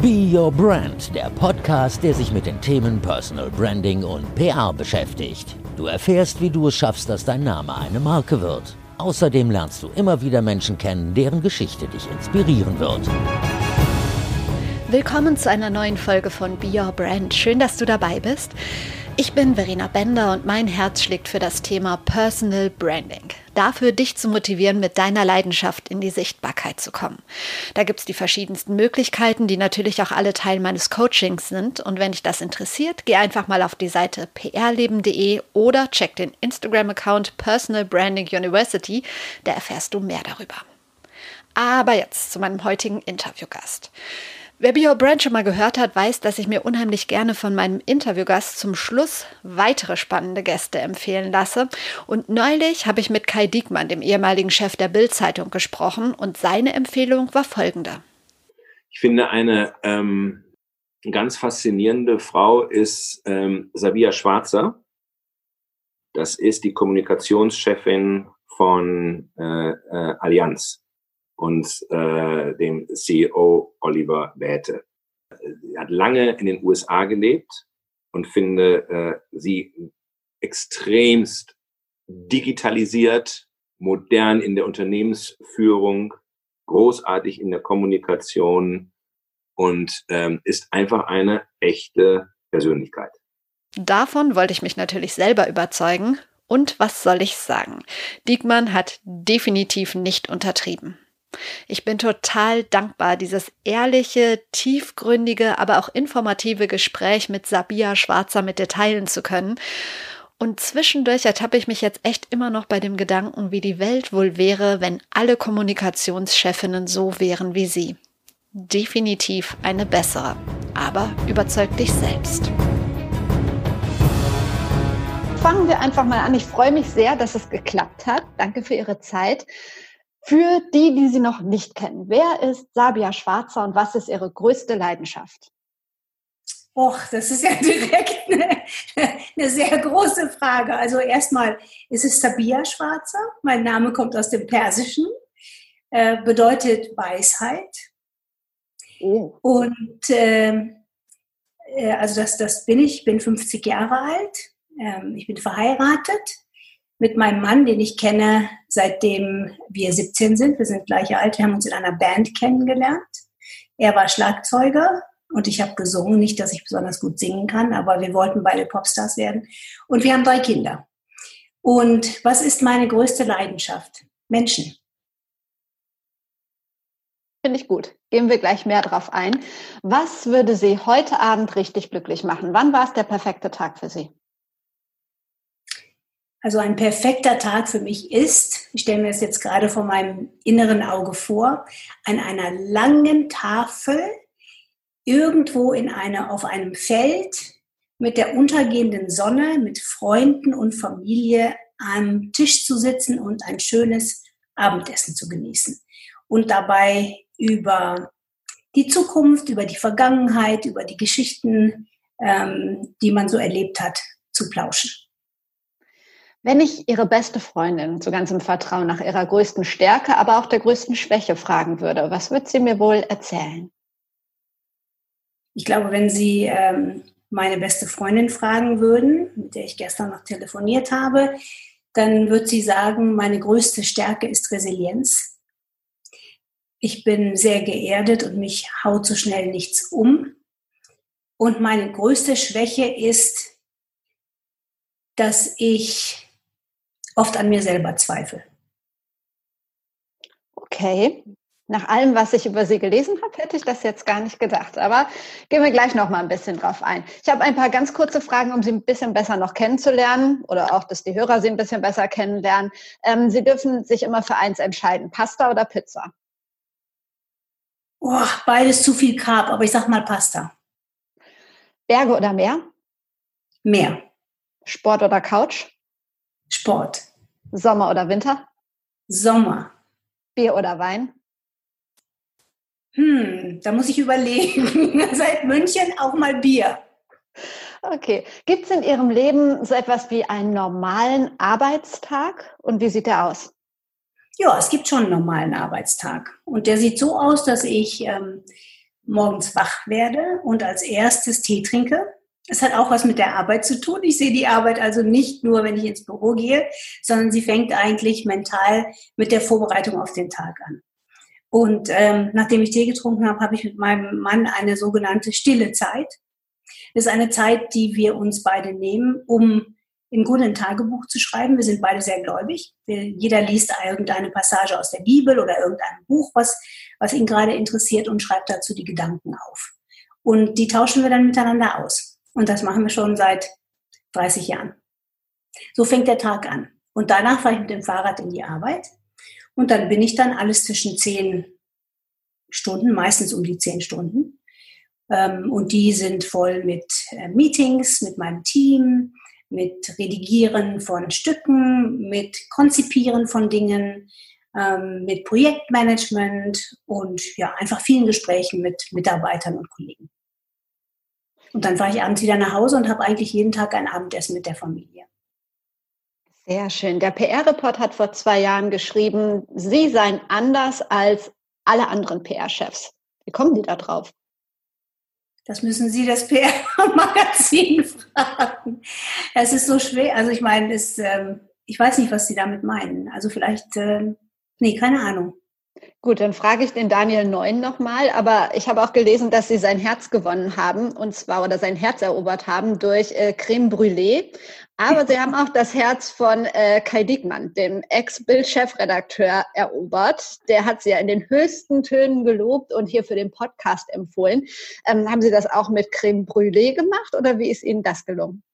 Be Your Brand, der Podcast, der sich mit den Themen Personal Branding und PR beschäftigt. Du erfährst, wie du es schaffst, dass dein Name eine Marke wird. Außerdem lernst du immer wieder Menschen kennen, deren Geschichte dich inspirieren wird. Willkommen zu einer neuen Folge von Be Your Brand. Schön, dass du dabei bist. Ich bin Verena Bender und mein Herz schlägt für das Thema Personal Branding. Dafür, dich zu motivieren, mit deiner Leidenschaft in die Sichtbarkeit zu kommen. Da gibt es die verschiedensten Möglichkeiten, die natürlich auch alle Teil meines Coachings sind. Und wenn dich das interessiert, geh einfach mal auf die Seite prleben.de oder check den Instagram-Account Personal Branding University. Da erfährst du mehr darüber. Aber jetzt zu meinem heutigen Interviewgast. Wer Your Brand schon mal gehört hat, weiß, dass ich mir unheimlich gerne von meinem Interviewgast zum Schluss weitere spannende Gäste empfehlen lasse. Und neulich habe ich mit Kai Diekmann, dem ehemaligen Chef der Bild-Zeitung, gesprochen und seine Empfehlung war folgende. Ich finde, eine ähm, ganz faszinierende Frau ist ähm, Sabia Schwarzer. Das ist die Kommunikationschefin von äh, äh, Allianz und äh, dem CEO Oliver Wäte. Sie hat lange in den USA gelebt und finde äh, sie extremst digitalisiert, modern in der Unternehmensführung, großartig in der Kommunikation und ähm, ist einfach eine echte Persönlichkeit. Davon wollte ich mich natürlich selber überzeugen. Und was soll ich sagen? Diekmann hat definitiv nicht untertrieben. Ich bin total dankbar, dieses ehrliche, tiefgründige, aber auch informative Gespräch mit Sabia Schwarzer mit dir teilen zu können. Und zwischendurch ertappe ich mich jetzt echt immer noch bei dem Gedanken, wie die Welt wohl wäre, wenn alle Kommunikationschefinnen so wären wie sie. Definitiv eine bessere. Aber überzeug dich selbst. Fangen wir einfach mal an. Ich freue mich sehr, dass es geklappt hat. Danke für Ihre Zeit. Für die, die sie noch nicht kennen, wer ist Sabia Schwarzer und was ist ihre größte Leidenschaft? Och, das ist ja direkt eine, eine, sehr große Frage. Also erstmal ist es Sabia Schwarzer. Mein Name kommt aus dem Persischen, äh, bedeutet Weisheit. Oh. Und ähm, äh, also das, das bin ich, ich bin 50 Jahre alt. Ähm, ich bin verheiratet mit meinem Mann, den ich kenne, seitdem wir 17 sind. Wir sind gleich alt. Wir haben uns in einer Band kennengelernt. Er war Schlagzeuger und ich habe gesungen. Nicht, dass ich besonders gut singen kann, aber wir wollten beide Popstars werden. Und wir haben drei Kinder. Und was ist meine größte Leidenschaft? Menschen. Finde ich gut. Gehen wir gleich mehr drauf ein. Was würde Sie heute Abend richtig glücklich machen? Wann war es der perfekte Tag für Sie? Also ein perfekter Tag für mich ist, ich stelle mir das jetzt gerade vor meinem inneren Auge vor, an einer langen Tafel irgendwo in einer, auf einem Feld mit der untergehenden Sonne, mit Freunden und Familie am Tisch zu sitzen und ein schönes Abendessen zu genießen. Und dabei über die Zukunft, über die Vergangenheit, über die Geschichten, ähm, die man so erlebt hat, zu plauschen. Wenn ich Ihre beste Freundin zu ganzem Vertrauen nach ihrer größten Stärke, aber auch der größten Schwäche fragen würde, was wird sie mir wohl erzählen? Ich glaube, wenn Sie ähm, meine beste Freundin fragen würden, mit der ich gestern noch telefoniert habe, dann wird sie sagen, meine größte Stärke ist Resilienz. Ich bin sehr geerdet und mich haut so schnell nichts um. Und meine größte Schwäche ist, dass ich oft an mir selber zweifle. Okay. Nach allem, was ich über Sie gelesen habe, hätte ich das jetzt gar nicht gedacht. Aber gehen wir gleich noch mal ein bisschen drauf ein. Ich habe ein paar ganz kurze Fragen, um Sie ein bisschen besser noch kennenzulernen oder auch, dass die Hörer Sie ein bisschen besser kennenlernen. Ähm, Sie dürfen sich immer für eins entscheiden: Pasta oder Pizza? Oh, beides zu viel Carb, aber ich sag mal Pasta. Berge oder Meer? Meer. Sport oder Couch? Sport. Sommer oder Winter? Sommer. Bier oder Wein? Hm, da muss ich überlegen. Seit München auch mal Bier. Okay. Gibt es in Ihrem Leben so etwas wie einen normalen Arbeitstag? Und wie sieht der aus? Ja, es gibt schon einen normalen Arbeitstag. Und der sieht so aus, dass ich ähm, morgens wach werde und als erstes Tee trinke. Es hat auch was mit der Arbeit zu tun. Ich sehe die Arbeit also nicht nur, wenn ich ins Büro gehe, sondern sie fängt eigentlich mental mit der Vorbereitung auf den Tag an. Und ähm, nachdem ich Tee getrunken habe, habe ich mit meinem Mann eine sogenannte stille Zeit. Das ist eine Zeit, die wir uns beide nehmen, um im Grunde ein Tagebuch zu schreiben. Wir sind beide sehr gläubig. Jeder liest irgendeine Passage aus der Bibel oder irgendein Buch, was, was ihn gerade interessiert und schreibt dazu die Gedanken auf. Und die tauschen wir dann miteinander aus. Und das machen wir schon seit 30 Jahren. So fängt der Tag an. Und danach fahre ich mit dem Fahrrad in die Arbeit. Und dann bin ich dann alles zwischen zehn Stunden, meistens um die zehn Stunden. Ähm, und die sind voll mit äh, Meetings, mit meinem Team, mit Redigieren von Stücken, mit Konzipieren von Dingen, ähm, mit Projektmanagement und ja, einfach vielen Gesprächen mit Mitarbeitern und Kollegen. Und dann fahre ich abends wieder nach Hause und habe eigentlich jeden Tag ein Abendessen mit der Familie. Sehr schön. Der PR-Report hat vor zwei Jahren geschrieben, Sie seien anders als alle anderen PR-Chefs. Wie kommen die da drauf? Das müssen Sie das PR-Magazin fragen. Es ist so schwer. Also ich meine, es, ähm, ich weiß nicht, was Sie damit meinen. Also vielleicht, äh, nee, keine Ahnung. Gut, dann frage ich den Daniel Neun nochmal. Aber ich habe auch gelesen, dass Sie sein Herz gewonnen haben, und zwar, oder sein Herz erobert haben durch äh, Creme Brûlée. Aber Sie haben auch das Herz von äh, Kai Diekmann, dem Ex-Bild-Chefredakteur, erobert. Der hat Sie ja in den höchsten Tönen gelobt und hier für den Podcast empfohlen. Ähm, haben Sie das auch mit Creme Brûlée gemacht oder wie ist Ihnen das gelungen?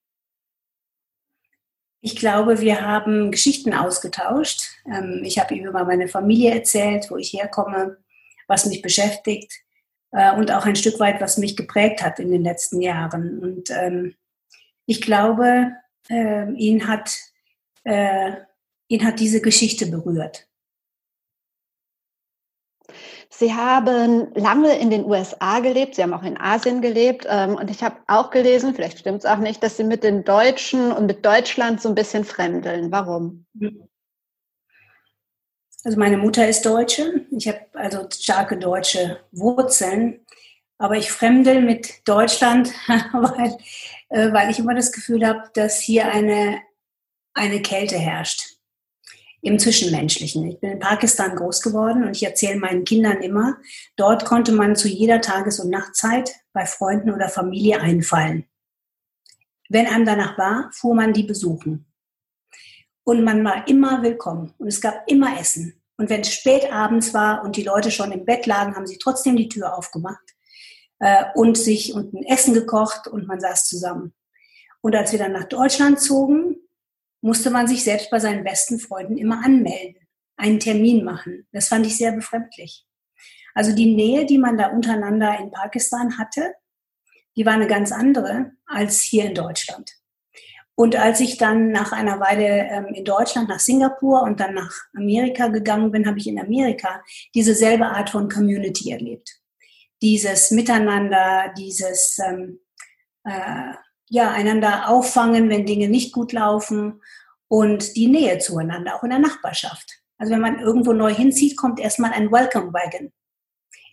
Ich glaube, wir haben Geschichten ausgetauscht. Ähm, ich habe ihm über meine Familie erzählt, wo ich herkomme, was mich beschäftigt äh, und auch ein Stück weit, was mich geprägt hat in den letzten Jahren. Und ähm, ich glaube, äh, ihn, hat, äh, ihn hat diese Geschichte berührt. Sie haben lange in den USA gelebt, Sie haben auch in Asien gelebt ähm, und ich habe auch gelesen, vielleicht stimmt es auch nicht, dass Sie mit den Deutschen und mit Deutschland so ein bisschen fremdeln. Warum? Also meine Mutter ist Deutsche, ich habe also starke deutsche Wurzeln, aber ich fremdel mit Deutschland, weil äh, weil ich immer das Gefühl habe, dass hier eine, eine Kälte herrscht im Zwischenmenschlichen. Ich bin in Pakistan groß geworden und ich erzähle meinen Kindern immer, dort konnte man zu jeder Tages- und Nachtzeit bei Freunden oder Familie einfallen. Wenn einem danach war, fuhr man die besuchen. Und man war immer willkommen und es gab immer Essen. Und wenn es spät abends war und die Leute schon im Bett lagen, haben sie trotzdem die Tür aufgemacht äh, und sich und ein Essen gekocht und man saß zusammen. Und als wir dann nach Deutschland zogen, musste man sich selbst bei seinen besten Freunden immer anmelden, einen Termin machen. Das fand ich sehr befremdlich. Also die Nähe, die man da untereinander in Pakistan hatte, die war eine ganz andere als hier in Deutschland. Und als ich dann nach einer Weile ähm, in Deutschland nach Singapur und dann nach Amerika gegangen bin, habe ich in Amerika diese selbe Art von Community erlebt dieses Miteinander, dieses ähm, äh, ja, einander auffangen, wenn Dinge nicht gut laufen und die Nähe zueinander, auch in der Nachbarschaft. Also wenn man irgendwo neu hinzieht, kommt erstmal ein Welcome Wagon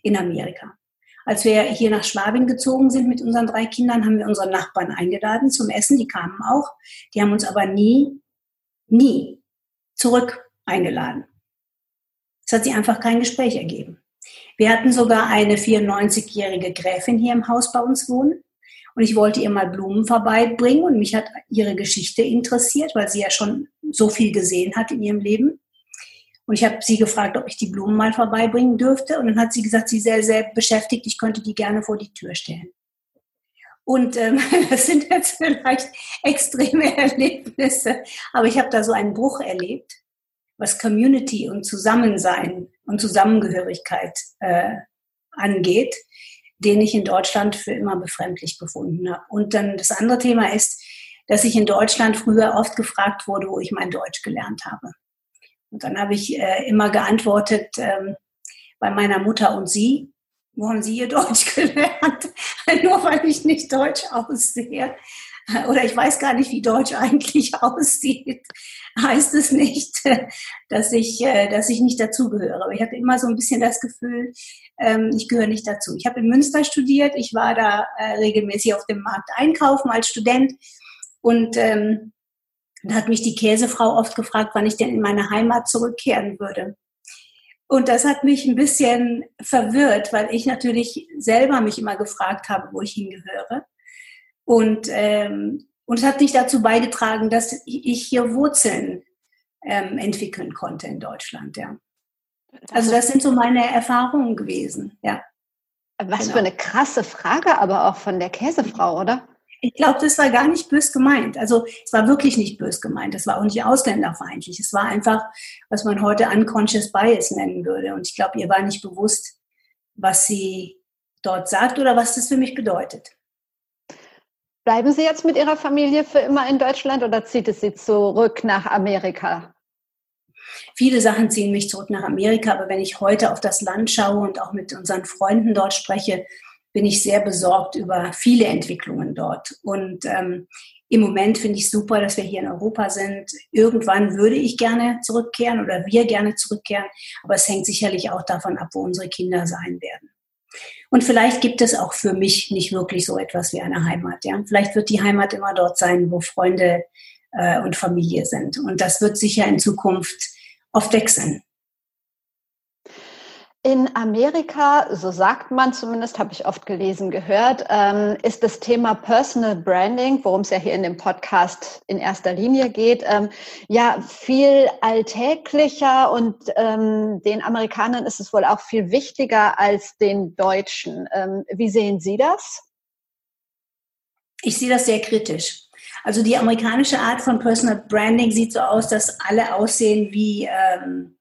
in Amerika. Als wir hier nach Schwabing gezogen sind mit unseren drei Kindern, haben wir unsere Nachbarn eingeladen zum Essen. Die kamen auch. Die haben uns aber nie, nie zurück eingeladen. Es hat sich einfach kein Gespräch ergeben. Wir hatten sogar eine 94-jährige Gräfin hier im Haus bei uns wohnen. Und ich wollte ihr mal Blumen vorbeibringen und mich hat ihre Geschichte interessiert, weil sie ja schon so viel gesehen hat in ihrem Leben. Und ich habe sie gefragt, ob ich die Blumen mal vorbeibringen dürfte. Und dann hat sie gesagt, sie sei sehr beschäftigt, ich könnte die gerne vor die Tür stellen. Und ähm, das sind jetzt vielleicht extreme Erlebnisse, aber ich habe da so einen Bruch erlebt, was Community und Zusammensein und Zusammengehörigkeit äh, angeht, den ich in Deutschland für immer befremdlich befunden habe. Und dann das andere Thema ist, dass ich in Deutschland früher oft gefragt wurde, wo ich mein Deutsch gelernt habe. Und dann habe ich äh, immer geantwortet ähm, bei meiner Mutter und sie, wo haben Sie Ihr Deutsch gelernt? Nur weil ich nicht Deutsch aussehe. oder ich weiß gar nicht, wie Deutsch eigentlich aussieht, heißt es nicht, dass ich, äh, dass ich nicht dazugehöre. Aber ich hatte immer so ein bisschen das Gefühl, ähm, ich gehöre nicht dazu. Ich habe in Münster studiert, ich war da äh, regelmäßig auf dem Markt einkaufen als Student und ähm, da hat mich die Käsefrau oft gefragt, wann ich denn in meine Heimat zurückkehren würde. Und das hat mich ein bisschen verwirrt, weil ich natürlich selber mich immer gefragt habe, wo ich hingehöre. Und, ähm, und es hat nicht dazu beigetragen, dass ich hier Wurzeln ähm, entwickeln konnte in Deutschland, ja. Also das sind so meine Erfahrungen gewesen, ja. Was genau. für eine krasse Frage, aber auch von der Käsefrau, oder? Ich glaube, das war gar nicht bös gemeint. Also es war wirklich nicht bös gemeint. Es war auch nicht ausländerfeindlich. Es war einfach, was man heute unconscious bias nennen würde. Und ich glaube, ihr war nicht bewusst, was sie dort sagt oder was das für mich bedeutet. Bleiben Sie jetzt mit Ihrer Familie für immer in Deutschland oder zieht es Sie zurück nach Amerika? Viele Sachen ziehen mich zurück nach Amerika, aber wenn ich heute auf das Land schaue und auch mit unseren Freunden dort spreche, bin ich sehr besorgt über viele Entwicklungen dort. Und ähm, im Moment finde ich super, dass wir hier in Europa sind. Irgendwann würde ich gerne zurückkehren oder wir gerne zurückkehren, aber es hängt sicherlich auch davon ab, wo unsere Kinder sein werden. Und vielleicht gibt es auch für mich nicht wirklich so etwas wie eine Heimat. Ja? Vielleicht wird die Heimat immer dort sein, wo Freunde äh, und Familie sind. Und das wird sicher in Zukunft oft wechseln. In Amerika, so sagt man zumindest, habe ich oft gelesen, gehört, ähm, ist das Thema Personal Branding, worum es ja hier in dem Podcast in erster Linie geht, ähm, ja viel alltäglicher und ähm, den Amerikanern ist es wohl auch viel wichtiger als den Deutschen. Wie sehen Sie das? Ich sehe das sehr kritisch. Also die amerikanische Art von Personal Branding sieht so aus, dass alle aussehen wie ähm,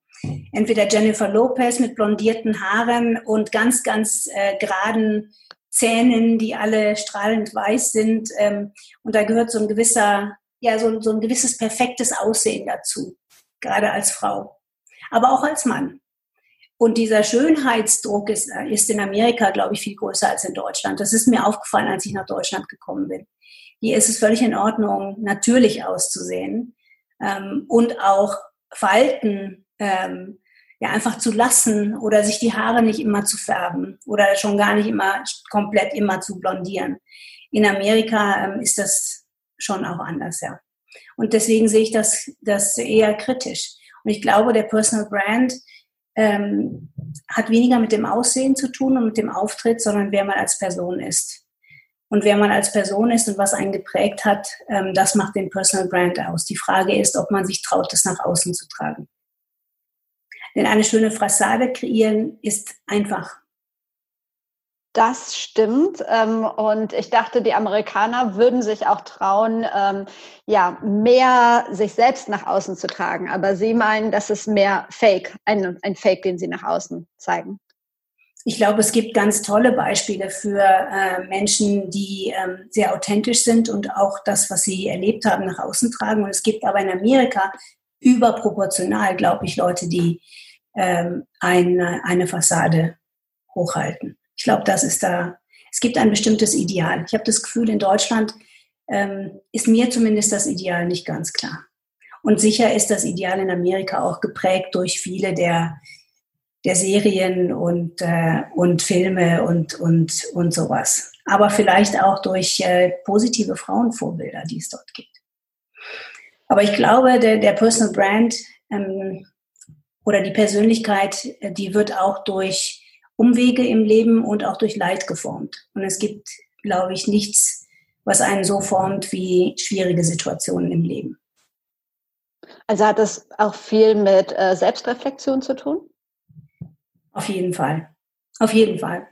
entweder Jennifer Lopez mit blondierten Haaren und ganz, ganz äh, geraden Zähnen, die alle strahlend weiß sind. Ähm, und da gehört so ein gewisser, ja, so, so ein gewisses perfektes Aussehen dazu, gerade als Frau, aber auch als Mann. Und dieser Schönheitsdruck ist, äh, ist in Amerika, glaube ich, viel größer als in Deutschland. Das ist mir aufgefallen, als ich nach Deutschland gekommen bin. Hier ist es völlig in Ordnung, natürlich auszusehen ähm, und auch Falten ähm, ja einfach zu lassen oder sich die Haare nicht immer zu färben oder schon gar nicht immer komplett immer zu blondieren. In Amerika ähm, ist das schon auch anders, ja. Und deswegen sehe ich das, das eher kritisch. Und ich glaube, der Personal Brand ähm, hat weniger mit dem Aussehen zu tun und mit dem Auftritt, sondern wer man als Person ist. Und wer man als Person ist und was einen geprägt hat, ähm, das macht den Personal Brand aus. Die Frage ist, ob man sich traut, das nach außen zu tragen. Denn eine schöne Fassade kreieren ist einfach. Das stimmt. Ähm, und ich dachte, die Amerikaner würden sich auch trauen, ähm, ja, mehr sich selbst nach außen zu tragen. Aber Sie meinen, das ist mehr Fake, ein, ein Fake, den Sie nach außen zeigen. Ich glaube, es gibt ganz tolle Beispiele für äh, Menschen, die ähm, sehr authentisch sind und auch das, was sie erlebt haben, nach außen tragen. Und es gibt aber in Amerika überproportional, glaube ich, Leute, die ähm, eine, eine Fassade hochhalten. Ich glaube, das ist da, es gibt ein bestimmtes Ideal. Ich habe das Gefühl, in Deutschland ähm, ist mir zumindest das Ideal nicht ganz klar. Und sicher ist das Ideal in Amerika auch geprägt durch viele der, der Serien und, äh, und Filme und, und, und sowas. Aber vielleicht auch durch äh, positive Frauenvorbilder, die es dort gibt. Aber ich glaube, der, der Personal Brand ähm, oder die Persönlichkeit, äh, die wird auch durch Umwege im Leben und auch durch Leid geformt. Und es gibt, glaube ich, nichts, was einen so formt wie schwierige Situationen im Leben. Also hat das auch viel mit äh, Selbstreflexion zu tun? Auf jeden Fall. Auf jeden Fall.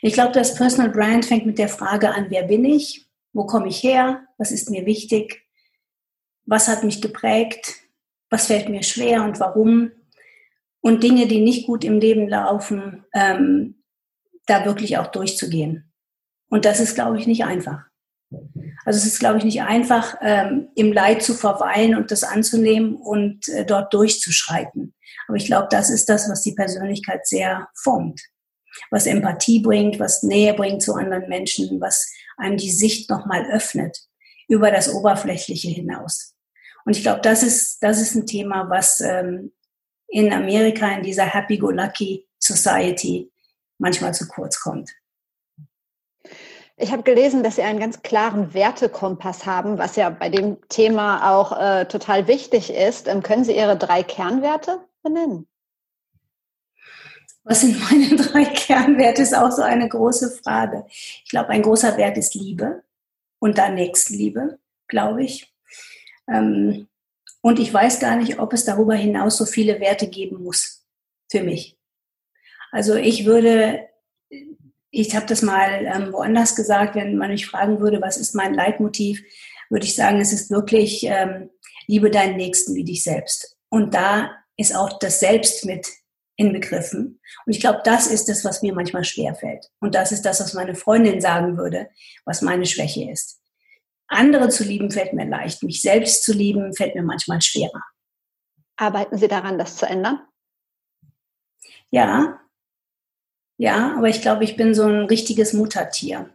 Ich glaube, das Personal Brand fängt mit der Frage an, wer bin ich? Wo komme ich her? Was ist mir wichtig? Was hat mich geprägt? Was fällt mir schwer und warum? und Dinge, die nicht gut im Leben laufen, ähm, da wirklich auch durchzugehen. Und das ist, glaube ich, nicht einfach. Also es ist, glaube ich, nicht einfach, ähm, im Leid zu verweilen und das anzunehmen und äh, dort durchzuschreiten. Aber ich glaube, das ist das, was die Persönlichkeit sehr formt. Was Empathie bringt, was Nähe bringt zu anderen Menschen, was einem die Sicht nochmal öffnet. über das Oberflächliche hinaus. Und ich glaube, das ist, das ist ein Thema, was ähm, in Amerika in dieser Happy-Go-Lucky Society manchmal zu kurz kommt. Ich habe gelesen, dass Sie einen ganz klaren Wertekompass haben, was ja bei dem Thema auch äh, total wichtig ist. Ähm, können Sie Ihre drei Kernwerte benennen? Was sind meine drei Kernwerte, ist auch so eine große Frage. Ich glaube, ein großer Wert ist Liebe und dann Nächstenliebe, glaube ich. Ähm, und ich weiß gar nicht, ob es darüber hinaus so viele Werte geben muss für mich. Also ich würde, ich habe das mal ähm, woanders gesagt, wenn man mich fragen würde, was ist mein Leitmotiv, würde ich sagen, es ist wirklich, ähm, liebe deinen Nächsten wie dich selbst. Und da ist auch das Selbst mit inbegriffen. Und ich glaube, das ist das, was mir manchmal schwerfällt. Und das ist das, was meine Freundin sagen würde, was meine Schwäche ist. Andere zu lieben fällt mir leicht. Mich selbst zu lieben fällt mir manchmal schwerer. Arbeiten Sie daran, das zu ändern? Ja. Ja, aber ich glaube, ich bin so ein richtiges Muttertier.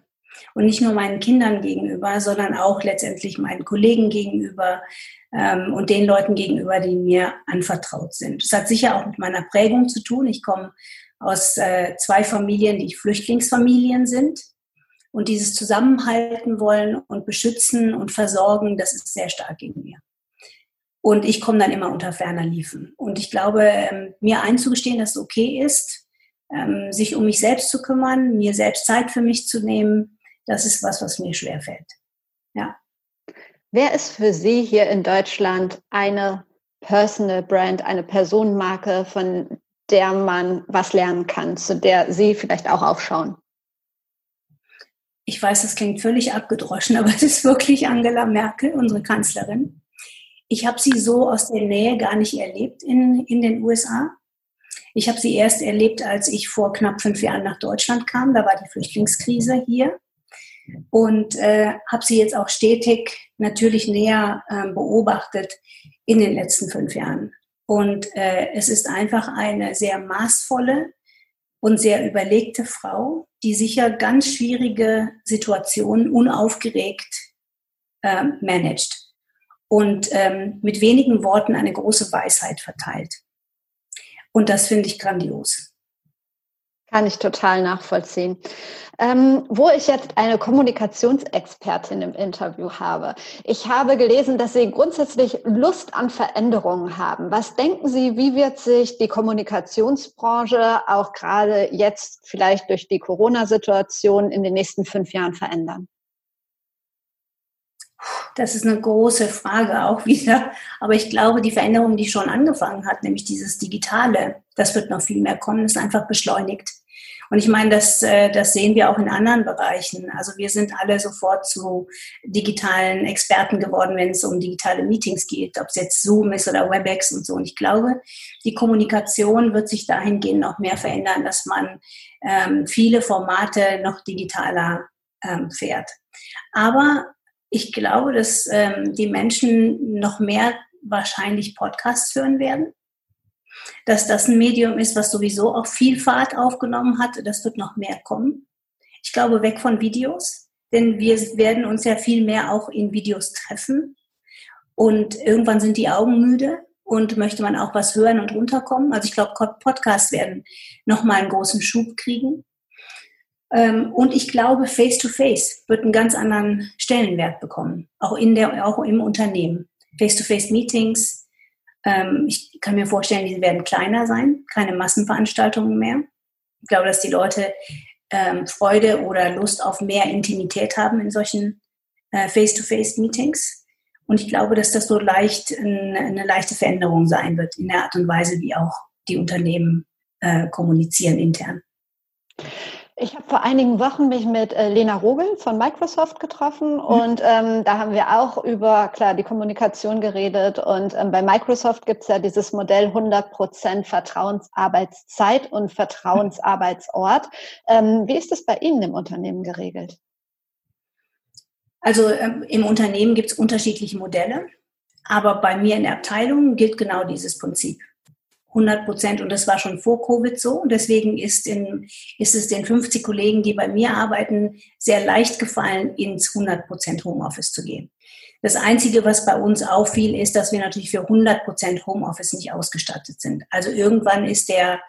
Und nicht nur meinen Kindern gegenüber, sondern auch letztendlich meinen Kollegen gegenüber, ähm, und den Leuten gegenüber, die mir anvertraut sind. Das hat sicher auch mit meiner Prägung zu tun. Ich komme aus äh, zwei Familien, die Flüchtlingsfamilien sind. Und dieses Zusammenhalten wollen und beschützen und versorgen, das ist sehr stark in mir. Und ich komme dann immer unter ferner Liefen. Und ich glaube, ähm, mir einzugestehen, dass es okay ist, ähm, sich um mich selbst zu kümmern, mir selbst Zeit für mich zu nehmen, das ist was, was mir schwerfällt. Ja. Wer ist für Sie hier in Deutschland eine Personal Brand, eine Personenmarke, von der man was lernen kann, zu der Sie vielleicht auch aufschauen? Ich weiß, das klingt völlig abgedroschen, aber es ist wirklich Angela Merkel, unsere Kanzlerin. Ich habe sie so aus der Nähe gar nicht erlebt in, in den USA. Ich habe sie erst erlebt, als ich vor knapp fünf Jahren nach Deutschland kam. Da war die Flüchtlingskrise hier und äh, habe sie jetzt auch stetig natürlich näher äh, beobachtet in den letzten fünf Jahren. Und äh, es ist einfach eine sehr maßvolle und sehr überlegte Frau, die sicher ganz schwierige Situationen unaufgeregt äh, managt und ähm, mit wenigen Worten eine große Weisheit verteilt. Und das finde ich grandios. Kann ich total nachvollziehen. Ähm, wo ich jetzt eine Kommunikationsexpertin im Interview habe. Ich habe gelesen, dass Sie grundsätzlich Lust an Veränderungen haben. Was denken Sie, wie wird sich die Kommunikationsbranche auch gerade jetzt vielleicht durch die Corona-Situation in den nächsten fünf Jahren verändern? Das ist eine große Frage auch wieder. Aber ich glaube, die Veränderung, die schon angefangen hat, nämlich dieses Digitale, das wird noch viel mehr kommen, ist einfach beschleunigt. Und ich meine, das, äh, das sehen wir auch in anderen Bereichen. Also wir sind alle sofort zu digitalen Experten geworden, wenn es um digitale Meetings geht, ob es jetzt Zoom ist oder WebEx und so. Und ich glaube, die Kommunikation wird sich dahingehend noch mehr verändern, dass man ähm, viele Formate noch digitaler ähm, fährt. Aber ich glaube, dass ähm, die Menschen noch mehr wahrscheinlich Podcasts hören werden. Dass das ein Medium ist, was sowieso auch viel Fahrt aufgenommen hat. Das wird noch mehr kommen. Ich glaube, weg von Videos, denn wir werden uns ja viel mehr auch in Videos treffen. Und irgendwann sind die Augen müde und möchte man auch was hören und runterkommen. Also ich glaube, Podcasts werden nochmal einen großen Schub kriegen. Ähm, und ich glaube, Face-to-Face -face wird einen ganz anderen Stellenwert bekommen, auch, in der, auch im Unternehmen. Face-to-Face-Meetings, ähm, ich kann mir vorstellen, die werden kleiner sein, keine Massenveranstaltungen mehr. Ich glaube, dass die Leute ähm, Freude oder Lust auf mehr Intimität haben in solchen äh, Face-to-Face-Meetings. Und ich glaube, dass das so leicht eine leichte Veränderung sein wird in der Art und Weise, wie auch die Unternehmen äh, kommunizieren intern. Ich habe vor einigen Wochen mich mit äh, Lena Rogel von Microsoft getroffen mhm. und ähm, da haben wir auch über klar die Kommunikation geredet und ähm, bei Microsoft gibt es ja dieses Modell 100% Vertrauensarbeitszeit und Vertrauensarbeitsort. Ähm, wie ist das bei Ihnen im Unternehmen geregelt? Also ähm, im Unternehmen gibt es unterschiedliche Modelle, aber bei mir in der Abteilung gilt genau dieses Prinzip. 100 Prozent. Und das war schon vor Covid so. Und deswegen ist, in, ist es den 50 Kollegen, die bei mir arbeiten, sehr leicht gefallen, ins 100 Prozent Homeoffice zu gehen. Das Einzige, was bei uns auffiel, ist, dass wir natürlich für 100 Prozent Homeoffice nicht ausgestattet sind. Also irgendwann ist der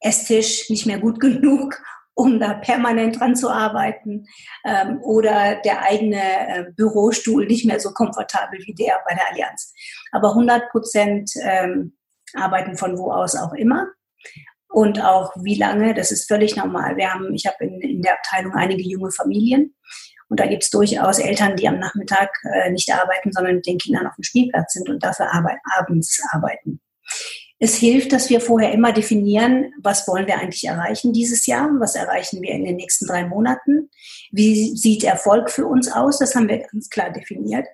Esstisch nicht mehr gut genug, um da permanent dran zu arbeiten ähm, oder der eigene äh, Bürostuhl nicht mehr so komfortabel wie der bei der Allianz. Aber 100 Prozent ähm, arbeiten von wo aus auch immer. Und auch wie lange, das ist völlig normal. Wir haben, ich habe in, in der Abteilung einige junge Familien und da gibt es durchaus Eltern, die am Nachmittag äh, nicht arbeiten, sondern mit den Kindern auf dem Spielplatz sind und dafür arbeit, abends arbeiten. Es hilft, dass wir vorher immer definieren, was wollen wir eigentlich erreichen dieses Jahr, was erreichen wir in den nächsten drei Monaten, wie sieht Erfolg für uns aus, das haben wir ganz klar definiert.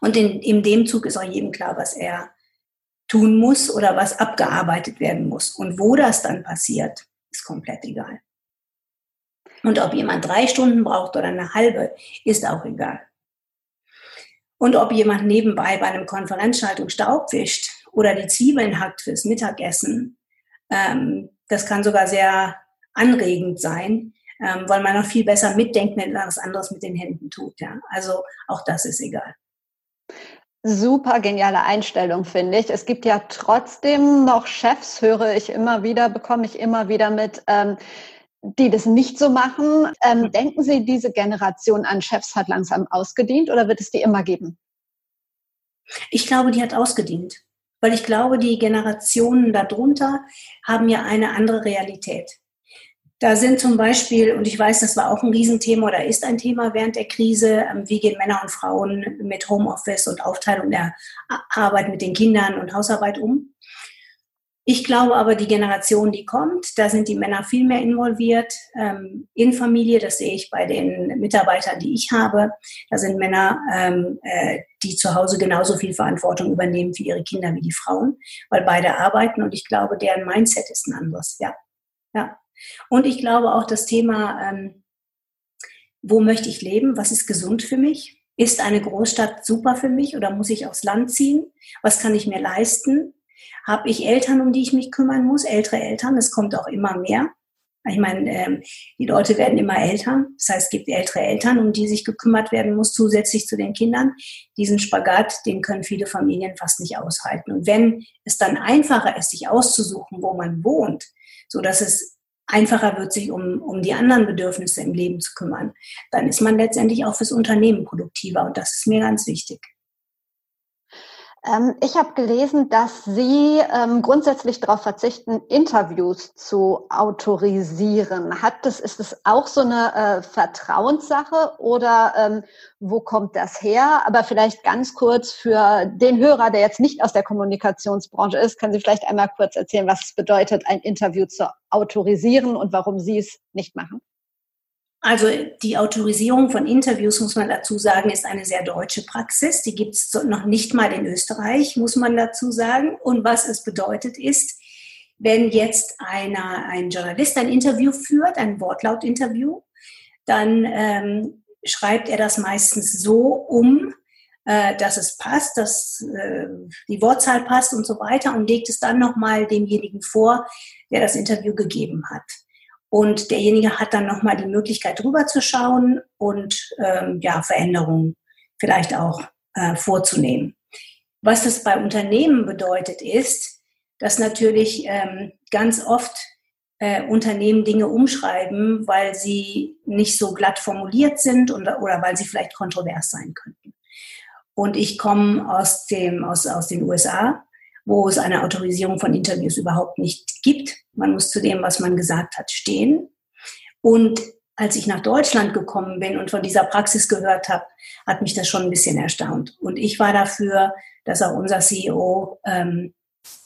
Und in, in dem Zug ist auch jedem klar, was er tun muss oder was abgearbeitet werden muss. Und wo das dann passiert, ist komplett egal. Und ob jemand drei Stunden braucht oder eine halbe, ist auch egal. Und ob jemand nebenbei bei einem Konferenzschaltung Staub wischt oder die Zwiebeln hackt fürs Mittagessen, ähm, das kann sogar sehr anregend sein, ähm, weil man noch viel besser mitdenkt, wenn man was anderes mit den Händen tut. Ja? Also auch das ist egal super geniale Einstellung, finde ich. Es gibt ja trotzdem noch Chefs, höre ich immer wieder, bekomme ich immer wieder mit, ähm, die das nicht so machen. Ähm, denken Sie, diese Generation an Chefs hat langsam ausgedient oder wird es die immer geben? Ich glaube, die hat ausgedient, weil ich glaube, die Generationen darunter haben ja eine andere Realität. Da sind zum Beispiel, und ich weiß, das war auch ein Riesenthema oder ist ein Thema während der Krise, ähm, wie gehen Männer und Frauen mit Homeoffice und Aufteilung der Arbeit mit den Kindern und Hausarbeit um. Ich glaube aber, die Generation, die kommt, da sind die Männer viel mehr involviert ähm, in Familie. Das sehe ich bei den Mitarbeitern, die ich habe. Da sind Männer, ähm, äh, die zu Hause genauso viel Verantwortung übernehmen für ihre Kinder wie die Frauen, weil beide arbeiten. Und ich glaube, deren Mindset ist ein anderes. Ja, ja. Und ich glaube auch das Thema, ähm, wo möchte ich leben? Was ist gesund für mich? Ist eine Großstadt super für mich oder muss ich aufs Land ziehen? Was kann ich mir leisten? Habe ich Eltern, um die ich mich kümmern muss? Ältere Eltern, es kommt auch immer mehr. Ich meine, ähm, die Leute werden immer älter. Das heißt, es gibt ältere Eltern, um die sich gekümmert werden muss, zusätzlich zu den Kindern. Diesen Spagat, den können viele Familien fast nicht aushalten. Und wenn es dann einfacher ist, sich auszusuchen, wo man wohnt, so dass es einfacher wird, sich um, um die anderen Bedürfnisse im Leben zu kümmern, dann ist man letztendlich auch fürs Unternehmen produktiver. Und das ist mir ganz wichtig. Ähm, ich habe gelesen, dass Sie ähm, grundsätzlich darauf verzichten, Interviews zu autorisieren. Hat das, ist das auch so eine äh, Vertrauenssache oder ähm, wo kommt das her? Aber vielleicht ganz kurz für den Hörer, der jetzt nicht aus der Kommunikationsbranche ist, können Sie vielleicht einmal kurz erzählen, was es bedeutet, ein Interview zu autorisieren und warum Sie es nicht machen? Also die Autorisierung von Interviews, muss man dazu sagen, ist eine sehr deutsche Praxis. Die gibt es noch nicht mal in Österreich, muss man dazu sagen. Und was es bedeutet ist, wenn jetzt einer, ein Journalist ein Interview führt, ein Wortlaut-Interview, dann ähm, schreibt er das meistens so um, äh, dass es passt, dass äh, die Wortzahl passt und so weiter und legt es dann nochmal demjenigen vor, der das Interview gegeben hat. Und derjenige hat dann nochmal die Möglichkeit, drüber zu schauen und ähm, ja, Veränderungen vielleicht auch äh, vorzunehmen. Was das bei Unternehmen bedeutet, ist, dass natürlich ähm, ganz oft äh, Unternehmen Dinge umschreiben, weil sie nicht so glatt formuliert sind und, oder weil sie vielleicht kontrovers sein könnten. Und ich komme aus, dem, aus, aus den USA wo es eine Autorisierung von Interviews überhaupt nicht gibt. Man muss zu dem, was man gesagt hat, stehen. Und als ich nach Deutschland gekommen bin und von dieser Praxis gehört habe, hat mich das schon ein bisschen erstaunt. Und ich war dafür, dass auch unser CEO ähm,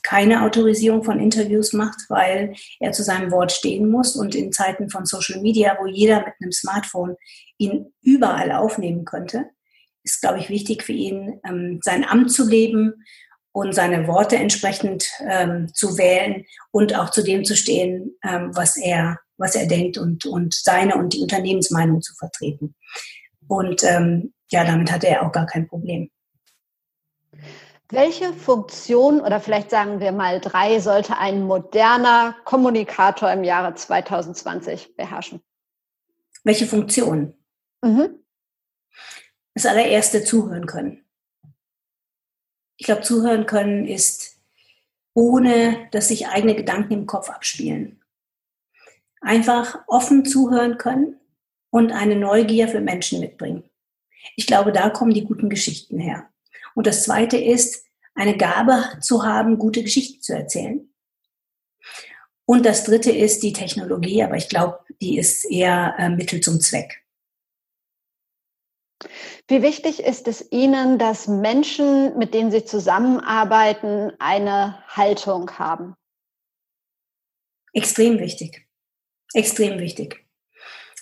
keine Autorisierung von Interviews macht, weil er zu seinem Wort stehen muss. Und in Zeiten von Social Media, wo jeder mit einem Smartphone ihn überall aufnehmen könnte, ist, glaube ich, wichtig für ihn, ähm, sein Amt zu leben und seine Worte entsprechend ähm, zu wählen und auch zu dem zu stehen, ähm, was er was er denkt und, und seine und die Unternehmensmeinung zu vertreten. Und ähm, ja, damit hatte er auch gar kein Problem. Welche Funktion oder vielleicht sagen wir mal drei sollte ein moderner Kommunikator im Jahre 2020 beherrschen? Welche Funktion? Mhm. Das allererste zuhören können. Ich glaube, zuhören können ist, ohne dass sich eigene Gedanken im Kopf abspielen. Einfach offen zuhören können und eine Neugier für Menschen mitbringen. Ich glaube, da kommen die guten Geschichten her. Und das Zweite ist, eine Gabe zu haben, gute Geschichten zu erzählen. Und das Dritte ist die Technologie, aber ich glaube, die ist eher äh, Mittel zum Zweck. Wie wichtig ist es Ihnen, dass Menschen, mit denen Sie zusammenarbeiten, eine Haltung haben? Extrem wichtig. Extrem wichtig.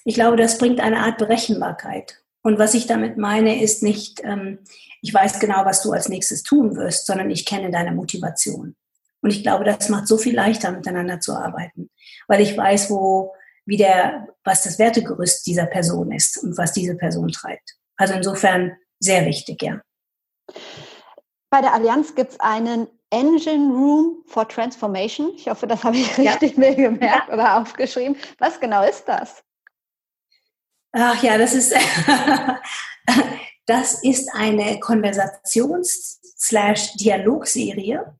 Ich glaube, das bringt eine Art Berechenbarkeit. Und was ich damit meine, ist nicht, ähm, ich weiß genau, was du als nächstes tun wirst, sondern ich kenne deine Motivation. Und ich glaube, das macht so viel leichter, miteinander zu arbeiten, weil ich weiß, wo, wie der, was das Wertegerüst dieser Person ist und was diese Person treibt. Also insofern sehr wichtig, ja. Bei der Allianz gibt es einen Engine Room for Transformation. Ich hoffe, das habe ich richtig ja. mir gemerkt ja. oder aufgeschrieben. Was genau ist das? Ach ja, das ist, das ist eine Konversations-Dialogserie.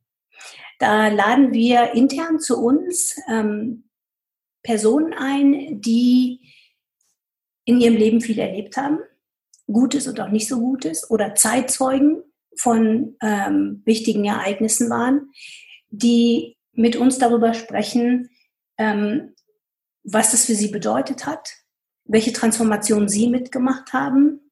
Da laden wir intern zu uns ähm, Personen ein, die in ihrem Leben viel erlebt haben, Gutes und auch nicht so Gutes, oder Zeitzeugen von ähm, wichtigen Ereignissen waren, die mit uns darüber sprechen, ähm, was das für sie bedeutet hat, welche Transformation Sie mitgemacht haben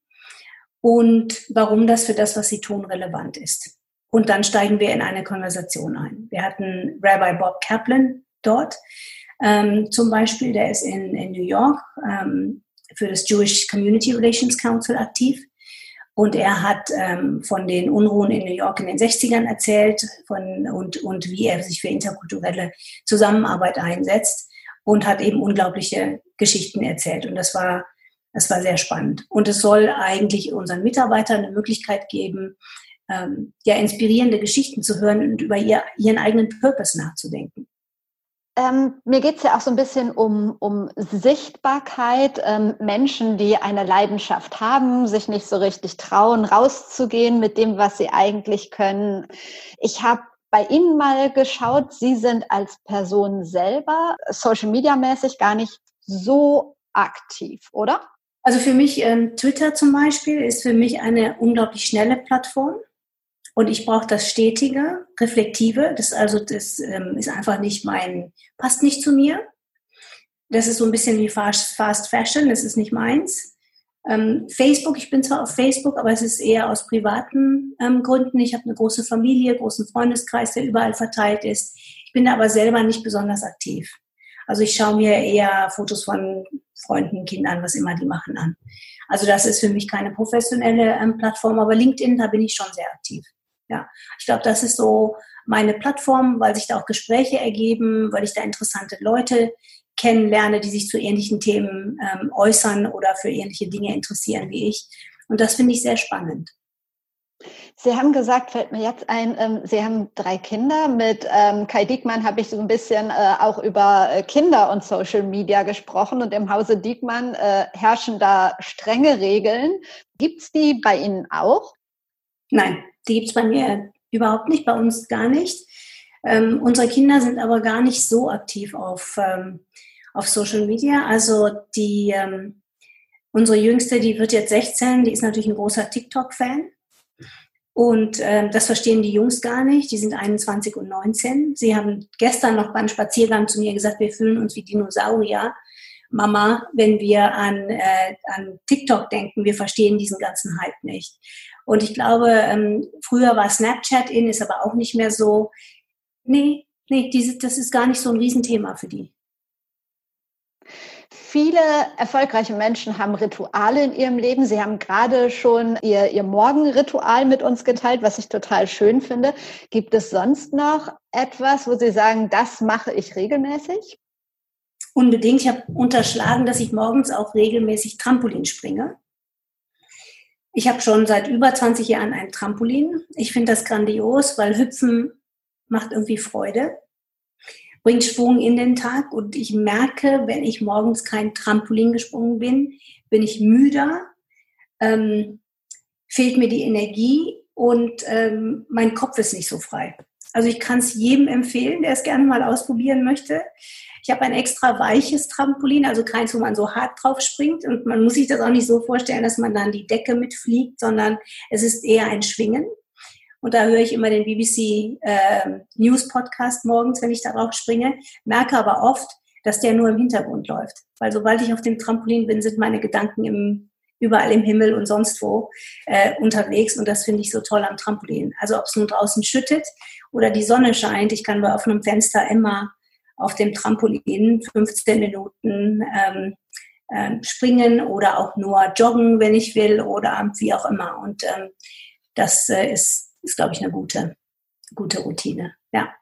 und warum das für das, was Sie tun, relevant ist. Und dann steigen wir in eine Konversation ein. Wir hatten Rabbi Bob Kaplan dort ähm, zum Beispiel, der ist in, in New York ähm, für das Jewish Community Relations Council aktiv. Und er hat ähm, von den Unruhen in New York in den 60ern erzählt von, und, und wie er sich für interkulturelle Zusammenarbeit einsetzt und hat eben unglaubliche Geschichten erzählt. Und das war, das war sehr spannend. Und es soll eigentlich unseren Mitarbeitern eine Möglichkeit geben, ähm, ja, inspirierende Geschichten zu hören und über ihr, ihren eigenen Purpose nachzudenken. Ähm, mir geht es ja auch so ein bisschen um, um Sichtbarkeit. Ähm, Menschen, die eine Leidenschaft haben, sich nicht so richtig trauen, rauszugehen mit dem, was sie eigentlich können. Ich habe bei Ihnen mal geschaut. Sie sind als Person selber Social Media mäßig gar nicht so aktiv, oder? Also für mich, ähm, Twitter zum Beispiel, ist für mich eine unglaublich schnelle Plattform. Und ich brauche das Stetige, Reflektive. Das also, das ähm, ist einfach nicht mein, passt nicht zu mir. Das ist so ein bisschen wie Fast, Fast Fashion, das ist nicht meins. Ähm, Facebook, ich bin zwar auf Facebook, aber es ist eher aus privaten ähm, Gründen. Ich habe eine große Familie, großen Freundeskreis, der überall verteilt ist. Ich bin da aber selber nicht besonders aktiv. Also ich schaue mir eher Fotos von Freunden, Kindern, was immer die machen an. Also das ist für mich keine professionelle ähm, Plattform, aber LinkedIn, da bin ich schon sehr aktiv. Ja, ich glaube, das ist so meine Plattform, weil sich da auch Gespräche ergeben, weil ich da interessante Leute kennenlerne, die sich zu ähnlichen Themen ähm, äußern oder für ähnliche Dinge interessieren wie ich. Und das finde ich sehr spannend. Sie haben gesagt, fällt mir jetzt ein, ähm, Sie haben drei Kinder. Mit ähm, Kai Diekmann habe ich so ein bisschen äh, auch über äh, Kinder und Social Media gesprochen. Und im Hause Diekmann äh, herrschen da strenge Regeln. Gibt es die bei Ihnen auch? Nein, die gibt es bei mir überhaupt nicht, bei uns gar nicht. Ähm, unsere Kinder sind aber gar nicht so aktiv auf ähm, auf Social Media. Also die, ähm, unsere Jüngste, die wird jetzt 16, die ist natürlich ein großer TikTok-Fan. Und ähm, das verstehen die Jungs gar nicht. Die sind 21 und 19. Sie haben gestern noch beim Spaziergang zu mir gesagt, wir fühlen uns wie Dinosaurier. Mama, wenn wir an, äh, an TikTok denken, wir verstehen diesen ganzen Hype nicht. Und ich glaube, ähm, früher war Snapchat in, ist aber auch nicht mehr so. Nee, nee, diese, das ist gar nicht so ein Riesenthema für die. Viele erfolgreiche Menschen haben Rituale in ihrem Leben. Sie haben gerade schon ihr, ihr Morgenritual mit uns geteilt, was ich total schön finde. Gibt es sonst noch etwas, wo Sie sagen, das mache ich regelmäßig? Unbedingt. Ich habe unterschlagen, dass ich morgens auch regelmäßig Trampolin springe. Ich habe schon seit über 20 Jahren ein Trampolin. Ich finde das grandios, weil Hüpfen macht irgendwie Freude, bringt Schwung in den Tag und ich merke, wenn ich morgens kein Trampolin gesprungen bin, bin ich müder, ähm, fehlt mir die Energie und ähm, mein Kopf ist nicht so frei. Also ich kann es jedem empfehlen, der es gerne mal ausprobieren möchte. Ich habe ein extra weiches Trampolin, also keins, wo man so hart drauf springt. Und man muss sich das auch nicht so vorstellen, dass man dann die Decke mitfliegt, sondern es ist eher ein Schwingen. Und da höre ich immer den BBC äh, News Podcast morgens, wenn ich darauf springe, merke aber oft, dass der nur im Hintergrund läuft. Weil sobald ich auf dem Trampolin bin, sind meine Gedanken im, überall im Himmel und sonst wo äh, unterwegs. Und das finde ich so toll am Trampolin. Also ob es nun draußen schüttet oder die Sonne scheint, ich kann bei offenem Fenster immer auf dem Trampolin 15 Minuten ähm, ähm, springen oder auch nur joggen, wenn ich will, oder wie auch immer. Und ähm, das äh, ist, ist glaube ich, eine gute, gute Routine. Ja.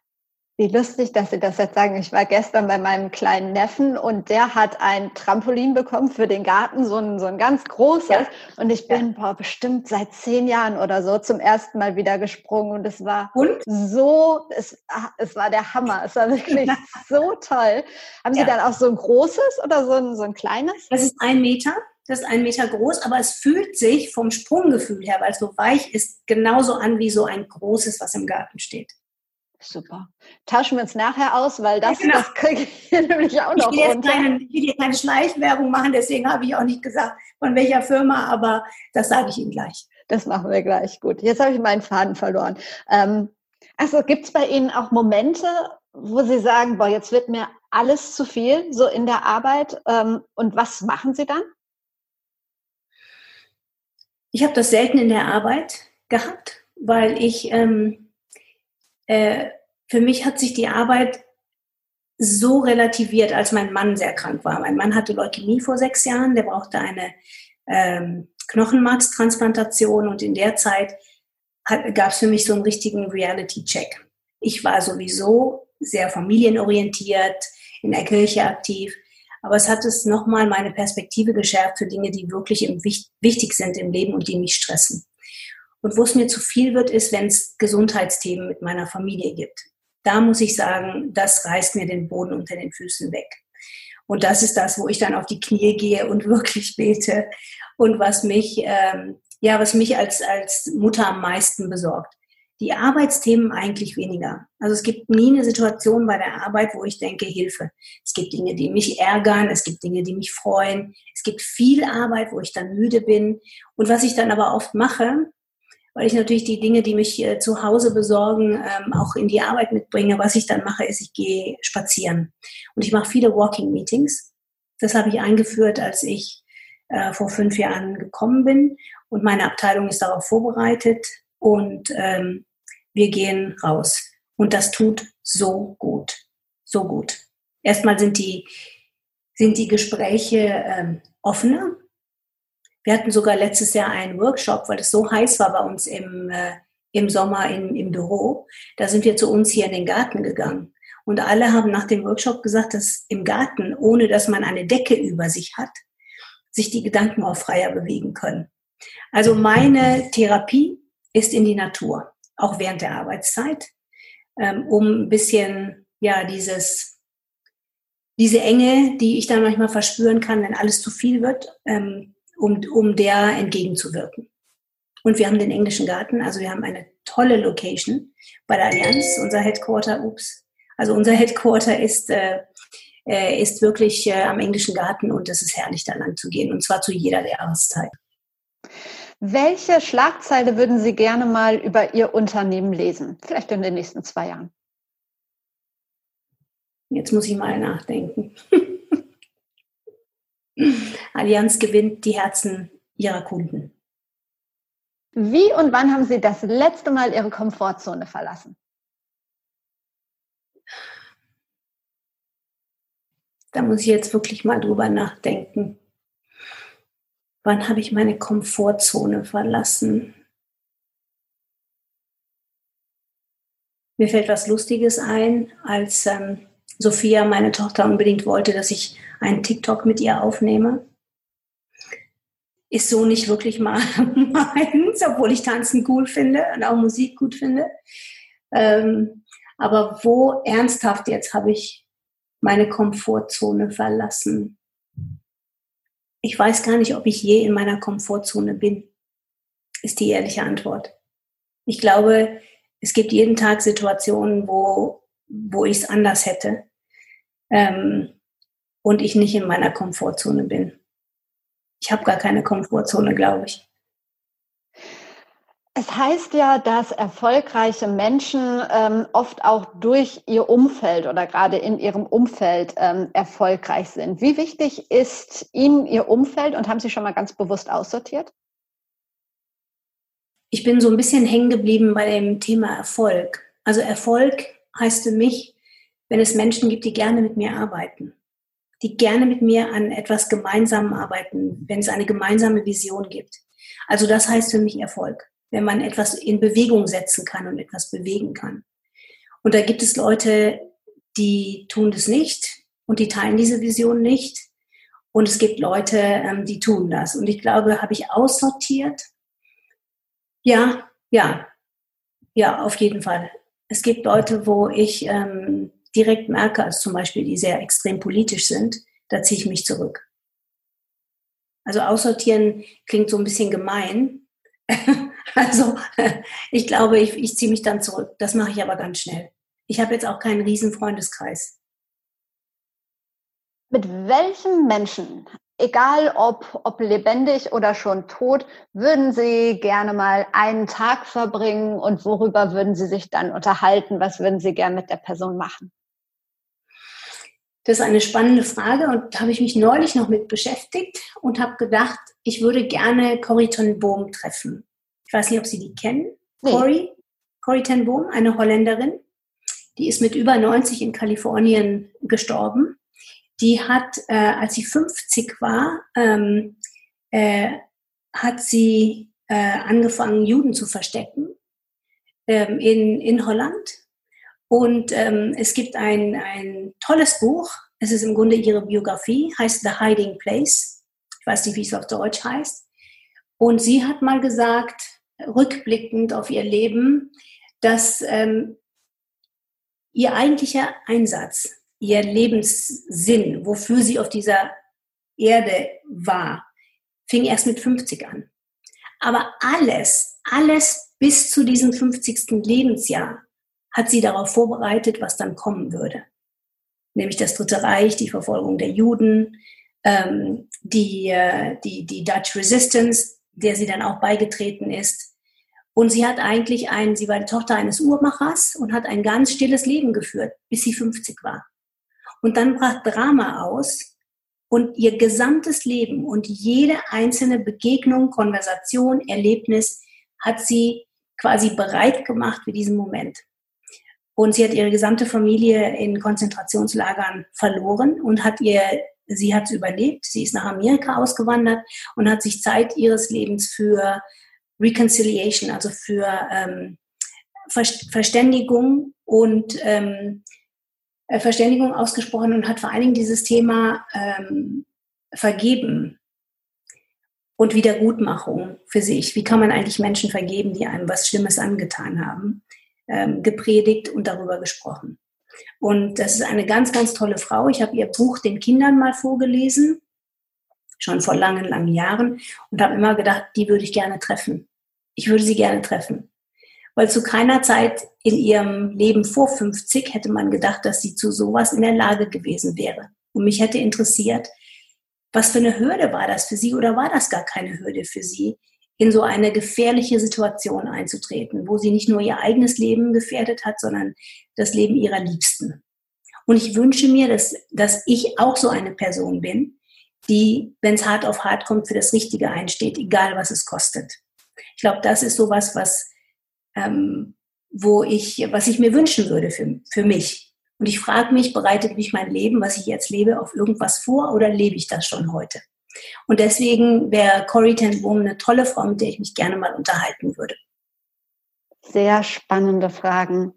Wie lustig, dass Sie das jetzt sagen. Ich war gestern bei meinem kleinen Neffen und der hat ein Trampolin bekommen für den Garten, so ein, so ein ganz großes. Ja. Und ich bin ja. boah, bestimmt seit zehn Jahren oder so zum ersten Mal wieder gesprungen und es war und? so, es, es war der Hammer. Es war wirklich so toll. Haben Sie ja. dann auch so ein großes oder so ein, so ein kleines? Das ist ein Meter. Das ist ein Meter groß, aber es fühlt sich vom Sprunggefühl her, weil es so weich ist, genauso an wie so ein großes, was im Garten steht. Super. Tauschen wir uns nachher aus, weil das, ja, genau. das kriege ich nämlich auch noch ich will runter. Keine, ich will hier keine Schleichwerbung machen, deswegen habe ich auch nicht gesagt, von welcher Firma, aber das sage ich Ihnen gleich. Das machen wir gleich. Gut, jetzt habe ich meinen Faden verloren. Ähm, also gibt es bei Ihnen auch Momente, wo Sie sagen, boah, jetzt wird mir alles zu viel, so in der Arbeit. Ähm, und was machen Sie dann? Ich habe das selten in der Arbeit gehabt, weil ich... Ähm, äh, für mich hat sich die Arbeit so relativiert, als mein Mann sehr krank war. Mein Mann hatte Leukämie vor sechs Jahren, der brauchte eine ähm, Knochenmarkstransplantation und in der Zeit gab es für mich so einen richtigen Reality-Check. Ich war sowieso sehr familienorientiert, in der Kirche aktiv, aber es hat es nochmal meine Perspektive geschärft für Dinge, die wirklich wichtig sind im Leben und die mich stressen. Und wo es mir zu viel wird, ist, wenn es Gesundheitsthemen mit meiner Familie gibt. Da muss ich sagen, das reißt mir den Boden unter den Füßen weg. Und das ist das, wo ich dann auf die Knie gehe und wirklich bete und was mich, ähm, ja, was mich als, als Mutter am meisten besorgt. Die Arbeitsthemen eigentlich weniger. Also es gibt nie eine Situation bei der Arbeit, wo ich denke, Hilfe. Es gibt Dinge, die mich ärgern, es gibt Dinge, die mich freuen. Es gibt viel Arbeit, wo ich dann müde bin. Und was ich dann aber oft mache, weil ich natürlich die Dinge, die mich äh, zu Hause besorgen, ähm, auch in die Arbeit mitbringe. Was ich dann mache, ist, ich gehe spazieren. Und ich mache viele Walking Meetings. Das habe ich eingeführt, als ich äh, vor fünf Jahren gekommen bin. Und meine Abteilung ist darauf vorbereitet. Und ähm, wir gehen raus. Und das tut so gut. So gut. Erstmal sind die, sind die Gespräche ähm, offener. Wir hatten sogar letztes Jahr einen Workshop, weil es so heiß war bei uns im, äh, im Sommer in, im Büro. Da sind wir zu uns hier in den Garten gegangen. Und alle haben nach dem Workshop gesagt, dass im Garten, ohne dass man eine Decke über sich hat, sich die Gedanken auch freier bewegen können. Also meine Therapie ist in die Natur, auch während der Arbeitszeit, ähm, um ein bisschen, ja, dieses, diese Enge, die ich dann manchmal verspüren kann, wenn alles zu viel wird, ähm, um, um der entgegenzuwirken. Und wir haben den englischen Garten, also wir haben eine tolle Location bei der Allianz, unser Headquarter, ups. Also unser Headquarter ist, äh, äh, ist wirklich äh, am englischen Garten und es ist herrlich, da lang zu gehen und zwar zu jeder Jahreszeit. Welche Schlagzeile würden Sie gerne mal über Ihr Unternehmen lesen? Vielleicht in den nächsten zwei Jahren. Jetzt muss ich mal nachdenken. Allianz gewinnt die Herzen ihrer Kunden. Wie und wann haben Sie das letzte Mal Ihre Komfortzone verlassen? Da muss ich jetzt wirklich mal drüber nachdenken. Wann habe ich meine Komfortzone verlassen? Mir fällt was Lustiges ein, als ähm, Sophia, meine Tochter, unbedingt wollte, dass ich einen TikTok mit ihr aufnehme. ist so nicht wirklich mal meins, obwohl ich Tanzen cool finde und auch Musik gut finde. Ähm, aber wo ernsthaft jetzt habe ich meine Komfortzone verlassen? Ich weiß gar nicht, ob ich je in meiner Komfortzone bin, ist die ehrliche Antwort. Ich glaube, es gibt jeden Tag Situationen, wo, wo ich es anders hätte ähm, und ich nicht in meiner Komfortzone bin. Ich habe gar keine Komfortzone, glaube ich. Es heißt ja, dass erfolgreiche Menschen ähm, oft auch durch ihr Umfeld oder gerade in ihrem Umfeld ähm, erfolgreich sind. Wie wichtig ist Ihnen Ihr Umfeld und haben Sie schon mal ganz bewusst aussortiert? Ich bin so ein bisschen hängen geblieben bei dem Thema Erfolg. Also Erfolg heißt für mich, wenn es Menschen gibt, die gerne mit mir arbeiten, die gerne mit mir an etwas gemeinsam arbeiten, wenn es eine gemeinsame Vision gibt. Also das heißt für mich Erfolg wenn man etwas in Bewegung setzen kann und etwas bewegen kann. Und da gibt es Leute, die tun das nicht und die teilen diese Vision nicht. Und es gibt Leute, ähm, die tun das. Und ich glaube, habe ich aussortiert? Ja, ja, ja, auf jeden Fall. Es gibt Leute, wo ich ähm, direkt merke, als zum Beispiel, die sehr extrem politisch sind, da ziehe ich mich zurück. Also aussortieren klingt so ein bisschen gemein, Also ich glaube, ich, ich ziehe mich dann zurück. Das mache ich aber ganz schnell. Ich habe jetzt auch keinen riesen Freundeskreis. Mit welchen Menschen, egal ob, ob lebendig oder schon tot, würden Sie gerne mal einen Tag verbringen und worüber würden Sie sich dann unterhalten? Was würden Sie gerne mit der Person machen? Das ist eine spannende Frage und da habe ich mich neulich noch mit beschäftigt und habe gedacht, ich würde gerne Corrie ten Boom treffen. Ich weiß nicht, ob Sie die kennen. Nee. Corrie, Corrie ten Boom, eine Holländerin. Die ist mit über 90 in Kalifornien gestorben. Die hat, äh, als sie 50 war, ähm, äh, hat sie äh, angefangen, Juden zu verstecken ähm, in, in Holland. Und ähm, es gibt ein, ein tolles Buch, es ist im Grunde ihre Biografie, heißt The Hiding Place. Ich weiß nicht, wie es auf Deutsch heißt. Und sie hat mal gesagt, rückblickend auf ihr Leben, dass ähm, ihr eigentlicher Einsatz, ihr Lebenssinn, wofür sie auf dieser Erde war, fing erst mit 50 an. Aber alles, alles bis zu diesem 50. Lebensjahr hat sie darauf vorbereitet, was dann kommen würde. Nämlich das Dritte Reich, die Verfolgung der Juden, ähm, die, äh, die, die Dutch Resistance, der sie dann auch beigetreten ist. Und sie hat eigentlich ein, sie war die Tochter eines Uhrmachers und hat ein ganz stilles Leben geführt, bis sie 50 war. Und dann brach Drama aus und ihr gesamtes Leben und jede einzelne Begegnung, Konversation, Erlebnis hat sie quasi bereit gemacht für diesen Moment. Und sie hat ihre gesamte Familie in Konzentrationslagern verloren und hat ihr sie hat es überlebt. Sie ist nach Amerika ausgewandert und hat sich Zeit ihres Lebens für Reconciliation, also für ähm, Verständigung und ähm, äh, Verständigung ausgesprochen und hat vor allen Dingen dieses Thema ähm, Vergeben und Wiedergutmachung für sich. Wie kann man eigentlich Menschen vergeben, die einem was Schlimmes angetan haben? Ähm, gepredigt und darüber gesprochen. Und das ist eine ganz, ganz tolle Frau. Ich habe ihr Buch den Kindern mal vorgelesen, schon vor langen, langen Jahren, und habe immer gedacht, die würde ich gerne treffen. Ich würde sie gerne treffen. Weil zu keiner Zeit in ihrem Leben vor 50 hätte man gedacht, dass sie zu sowas in der Lage gewesen wäre. Und mich hätte interessiert, was für eine Hürde war das für sie oder war das gar keine Hürde für sie, in so eine gefährliche Situation einzutreten, wo sie nicht nur ihr eigenes Leben gefährdet hat, sondern das Leben ihrer Liebsten. Und ich wünsche mir, dass, dass ich auch so eine Person bin, die, wenn es hart auf hart kommt, für das Richtige einsteht, egal was es kostet. Ich glaube, das ist sowas, was, ähm, wo ich, was ich mir wünschen würde für, für mich. Und ich frage mich, bereitet mich mein Leben, was ich jetzt lebe, auf irgendwas vor oder lebe ich das schon heute? Und deswegen wäre Corrie ten Boom eine tolle Frau, mit der ich mich gerne mal unterhalten würde. Sehr spannende Fragen.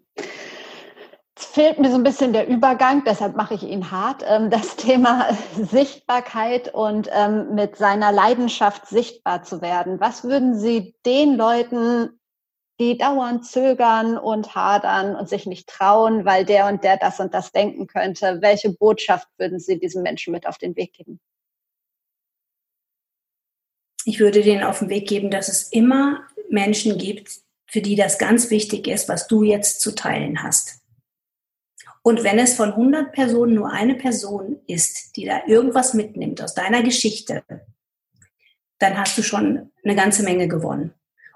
fehlt mir so ein bisschen der Übergang, deshalb mache ich ihn hart. Ähm, das Thema Sichtbarkeit und ähm, mit seiner Leidenschaft sichtbar zu werden. Was würden Sie den Leuten, die dauernd zögern und hadern und sich nicht trauen, weil der und der das und das denken könnte, welche Botschaft würden Sie diesen Menschen mit auf den Weg geben? Ich würde denen auf den Weg geben, dass es immer Menschen gibt, für die das ganz wichtig ist, was du jetzt zu teilen hast. Und wenn es von 100 Personen nur eine Person ist, die da irgendwas mitnimmt aus deiner Geschichte, dann hast du schon eine ganze Menge gewonnen.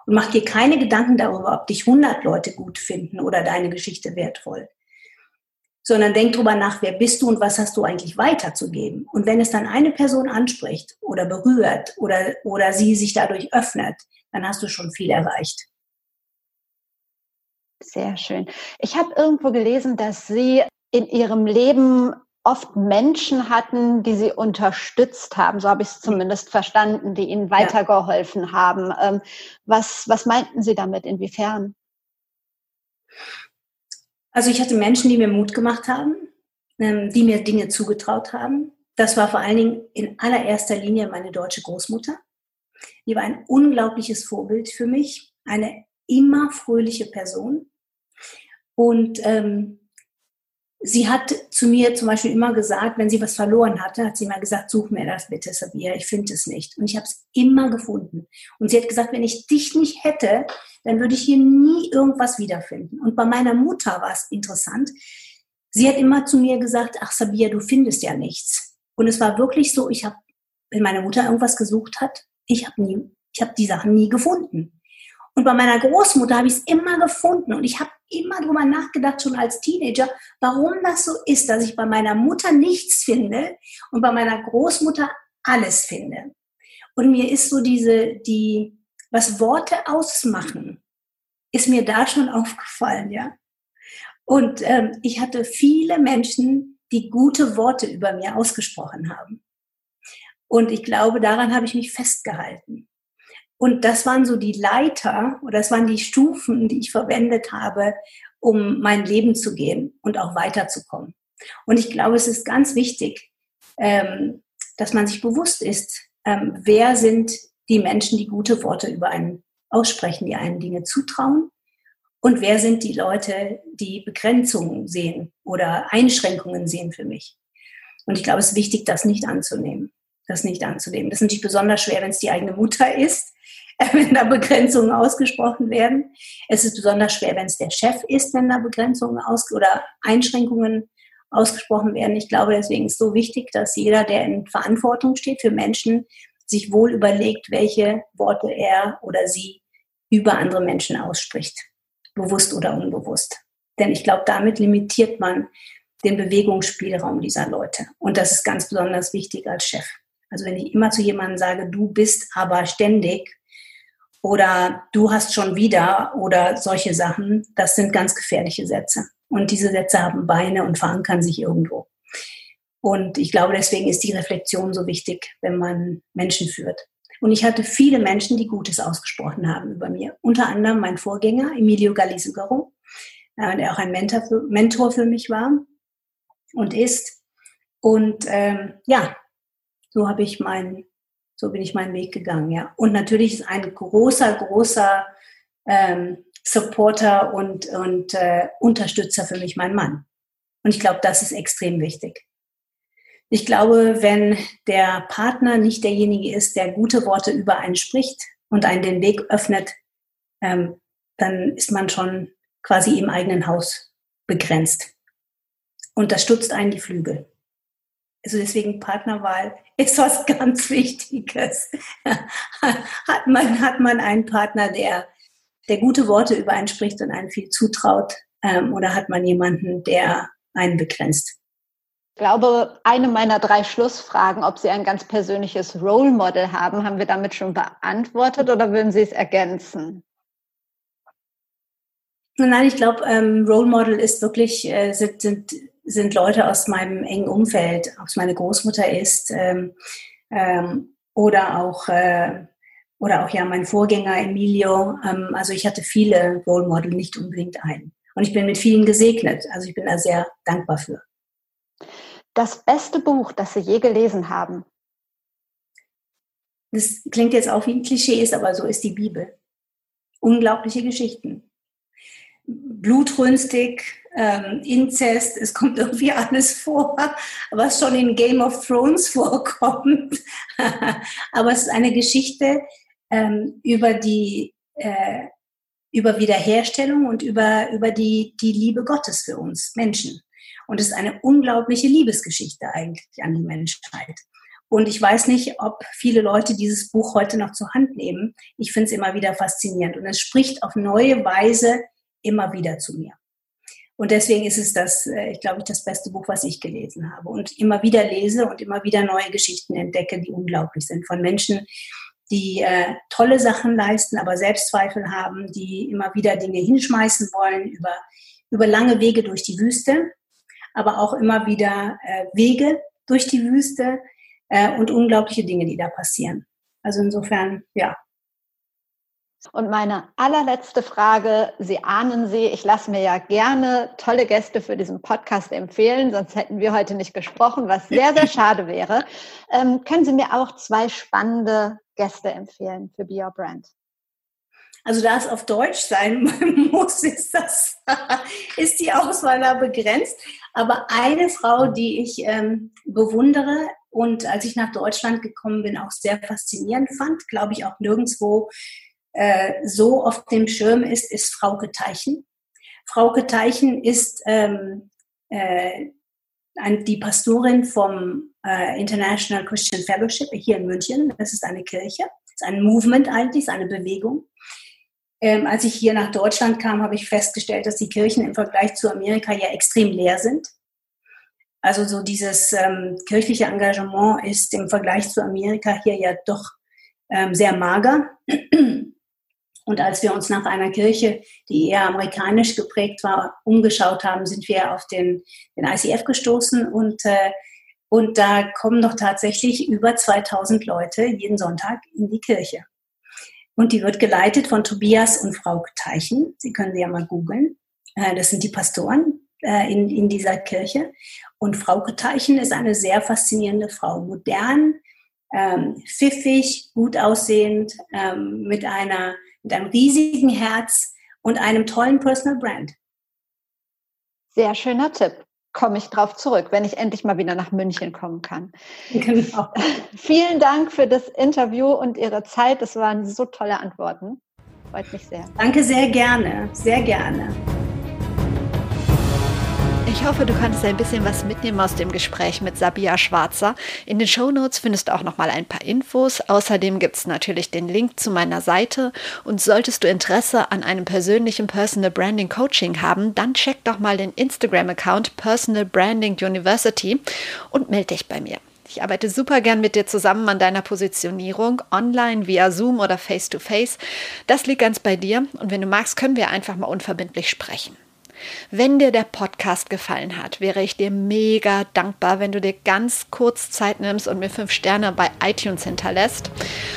Und mach dir keine Gedanken darüber, ob dich 100 Leute gut finden oder deine Geschichte wertvoll. Sondern denk drüber nach, wer bist du und was hast du eigentlich weiterzugeben. Und wenn es dann eine Person anspricht oder berührt oder, oder sie sich dadurch öffnet, dann hast du schon viel erreicht. Sehr schön. Ich habe irgendwo gelesen, dass Sie in Ihrem Leben oft Menschen hatten, die Sie unterstützt haben. So habe ich es zumindest verstanden, die Ihnen weitergeholfen haben. Ähm, was, was meinten Sie damit? Inwiefern? Also ich hatte Menschen, die mir Mut gemacht haben, ähm, die mir Dinge zugetraut haben. Das war vor allen Dingen in allererster Linie meine deutsche Großmutter. Die war ein unglaubliches Vorbild für mich, eine immer fröhliche Person. Und ähm, sie hat zu mir zum Beispiel immer gesagt, wenn sie was verloren hatte, hat sie immer gesagt, such mir das bitte, Sabia, ich finde es nicht. Und ich habe es immer gefunden. Und sie hat gesagt, wenn ich dich nicht hätte, dann würde ich hier nie irgendwas wiederfinden. Und bei meiner Mutter war es interessant. Sie hat immer zu mir gesagt, ach Sabia, du findest ja nichts. Und es war wirklich so, ich habe, wenn meine Mutter irgendwas gesucht hat, ich habe nie, ich habe die Sachen nie gefunden. Und bei meiner Großmutter habe ich es immer gefunden und ich habe immer drüber nachgedacht, schon als Teenager, warum das so ist, dass ich bei meiner Mutter nichts finde und bei meiner Großmutter alles finde. Und mir ist so diese, die, was Worte ausmachen, ist mir da schon aufgefallen, ja. Und ähm, ich hatte viele Menschen, die gute Worte über mir ausgesprochen haben. Und ich glaube, daran habe ich mich festgehalten. Und das waren so die Leiter oder das waren die Stufen, die ich verwendet habe, um mein Leben zu gehen und auch weiterzukommen. Und ich glaube, es ist ganz wichtig, ähm, dass man sich bewusst ist, ähm, wer sind die Menschen, die gute Worte über einen aussprechen, die einen Dinge zutrauen und wer sind die Leute, die Begrenzungen sehen oder Einschränkungen sehen für mich. Und ich glaube, es ist wichtig, das nicht anzunehmen. Das nicht anzunehmen. Das ist natürlich besonders schwer, wenn es die eigene Mutter ist, wenn da Begrenzungen ausgesprochen werden. Es ist besonders schwer, wenn es der Chef ist, wenn da Begrenzungen aus oder Einschränkungen ausgesprochen werden. Ich glaube, deswegen ist es so wichtig, dass jeder, der in Verantwortung steht für Menschen, sich wohl überlegt, welche Worte er oder sie über andere Menschen ausspricht, bewusst oder unbewusst. Denn ich glaube, damit limitiert man den Bewegungsspielraum dieser Leute. Und das ist ganz besonders wichtig als Chef. Also wenn ich immer zu jemandem sage, du bist aber ständig, oder du hast schon wieder oder solche Sachen, das sind ganz gefährliche Sätze. Und diese Sätze haben Beine und verankern sich irgendwo. Und ich glaube, deswegen ist die Reflexion so wichtig, wenn man Menschen führt. Und ich hatte viele Menschen, die Gutes ausgesprochen haben über mir. Unter anderem mein Vorgänger, Emilio Galisugaro, äh, der auch ein Mentor für, Mentor für mich war und ist. Und ähm, ja, so habe ich mein so bin ich meinen Weg gegangen, ja. Und natürlich ist ein großer, großer ähm, Supporter und, und äh, Unterstützer für mich mein Mann. Und ich glaube, das ist extrem wichtig. Ich glaube, wenn der Partner nicht derjenige ist, der gute Worte über einen spricht und einen den Weg öffnet, ähm, dann ist man schon quasi im eigenen Haus begrenzt. Und das stutzt einen die Flügel. Also deswegen Partnerwahl ist was ganz Wichtiges. hat, man, hat man einen Partner, der, der gute Worte über einen spricht und einen viel zutraut? Ähm, oder hat man jemanden, der einen begrenzt? Ich glaube, eine meiner drei Schlussfragen, ob Sie ein ganz persönliches Role Model haben, haben wir damit schon beantwortet oder würden Sie es ergänzen? Nein, ich glaube, ähm, Role Model ist wirklich, äh, sind, sind sind Leute aus meinem engen Umfeld, ob es meine Großmutter ist ähm, ähm, oder auch äh, oder auch ja mein Vorgänger Emilio. Ähm, also ich hatte viele Role Model, nicht unbedingt einen. Und ich bin mit vielen gesegnet. Also ich bin da sehr dankbar für. Das beste Buch, das Sie je gelesen haben? Das klingt jetzt auch wie ein Klischee, ist aber so ist die Bibel. Unglaubliche Geschichten. Blutrünstig, ähm, Inzest, es kommt irgendwie alles vor, was schon in Game of Thrones vorkommt. aber es ist eine Geschichte ähm, über die äh, über Wiederherstellung und über, über die, die Liebe Gottes für uns Menschen. Und es ist eine unglaubliche Liebesgeschichte eigentlich an die Menschheit. Und ich weiß nicht, ob viele Leute dieses Buch heute noch zur Hand nehmen. Ich finde es immer wieder faszinierend. Und es spricht auf neue Weise immer wieder zu mir. Und deswegen ist es das, äh, ich glaube, das beste Buch, was ich gelesen habe. Und immer wieder lese und immer wieder neue Geschichten entdecke, die unglaublich sind. Von Menschen, die äh, tolle Sachen leisten, aber Selbstzweifel haben, die immer wieder Dinge hinschmeißen wollen über, über lange Wege durch die Wüste, aber auch immer wieder äh, Wege durch die Wüste äh, und unglaubliche Dinge, die da passieren. Also insofern, ja, und meine allerletzte Frage, Sie ahnen sie, ich lasse mir ja gerne tolle Gäste für diesen Podcast empfehlen, sonst hätten wir heute nicht gesprochen, was sehr, sehr schade wäre. Ähm, können Sie mir auch zwei spannende Gäste empfehlen für Be Your Brand? Also da es auf Deutsch sein muss, ist, das, ist die Auswahl da begrenzt. Aber eine Frau, die ich ähm, bewundere und als ich nach Deutschland gekommen bin, auch sehr faszinierend fand, glaube ich auch nirgendwo äh, so auf dem Schirm ist, ist Frauke Teichen. Frauke Teichen ist ähm, äh, die Pastorin vom äh, International Christian Fellowship hier in München. Das ist eine Kirche, das ist ein Movement eigentlich, ist eine Bewegung. Ähm, als ich hier nach Deutschland kam, habe ich festgestellt, dass die Kirchen im Vergleich zu Amerika ja extrem leer sind. Also so dieses ähm, kirchliche Engagement ist im Vergleich zu Amerika hier ja doch ähm, sehr mager. Und als wir uns nach einer Kirche, die eher amerikanisch geprägt war, umgeschaut haben, sind wir auf den, den ICF gestoßen und, äh, und da kommen doch tatsächlich über 2000 Leute jeden Sonntag in die Kirche. Und die wird geleitet von Tobias und Frau Teichen. Sie können sie ja mal googeln. Äh, das sind die Pastoren äh, in, in dieser Kirche. Und Frau Teichen ist eine sehr faszinierende Frau. Modern, ähm, pfiffig, gut aussehend, ähm, mit einer mit einem riesigen Herz und einem tollen Personal Brand. Sehr schöner Tipp. Komme ich drauf zurück, wenn ich endlich mal wieder nach München kommen kann. Genau. Vielen Dank für das Interview und Ihre Zeit. Das waren so tolle Antworten. Freut mich sehr. Danke sehr gerne, sehr gerne. Ich hoffe, du kannst ein bisschen was mitnehmen aus dem Gespräch mit Sabia Schwarzer. In den Show Notes findest du auch noch mal ein paar Infos. Außerdem gibt es natürlich den Link zu meiner Seite. Und solltest du Interesse an einem persönlichen Personal Branding Coaching haben, dann check doch mal den Instagram-Account Personal Branding University und melde dich bei mir. Ich arbeite super gern mit dir zusammen an deiner Positionierung, online, via Zoom oder face-to-face. -face. Das liegt ganz bei dir und wenn du magst, können wir einfach mal unverbindlich sprechen. Wenn dir der Podcast gefallen hat, wäre ich dir mega dankbar, wenn du dir ganz kurz Zeit nimmst und mir fünf Sterne bei iTunes hinterlässt.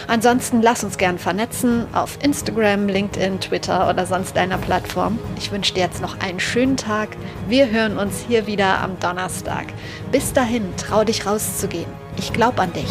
Ansonsten lass uns gern vernetzen auf Instagram, LinkedIn, Twitter oder sonst deiner Plattform. Ich wünsche dir jetzt noch einen schönen Tag. Wir hören uns hier wieder am Donnerstag. Bis dahin, trau dich rauszugehen. Ich glaube an dich.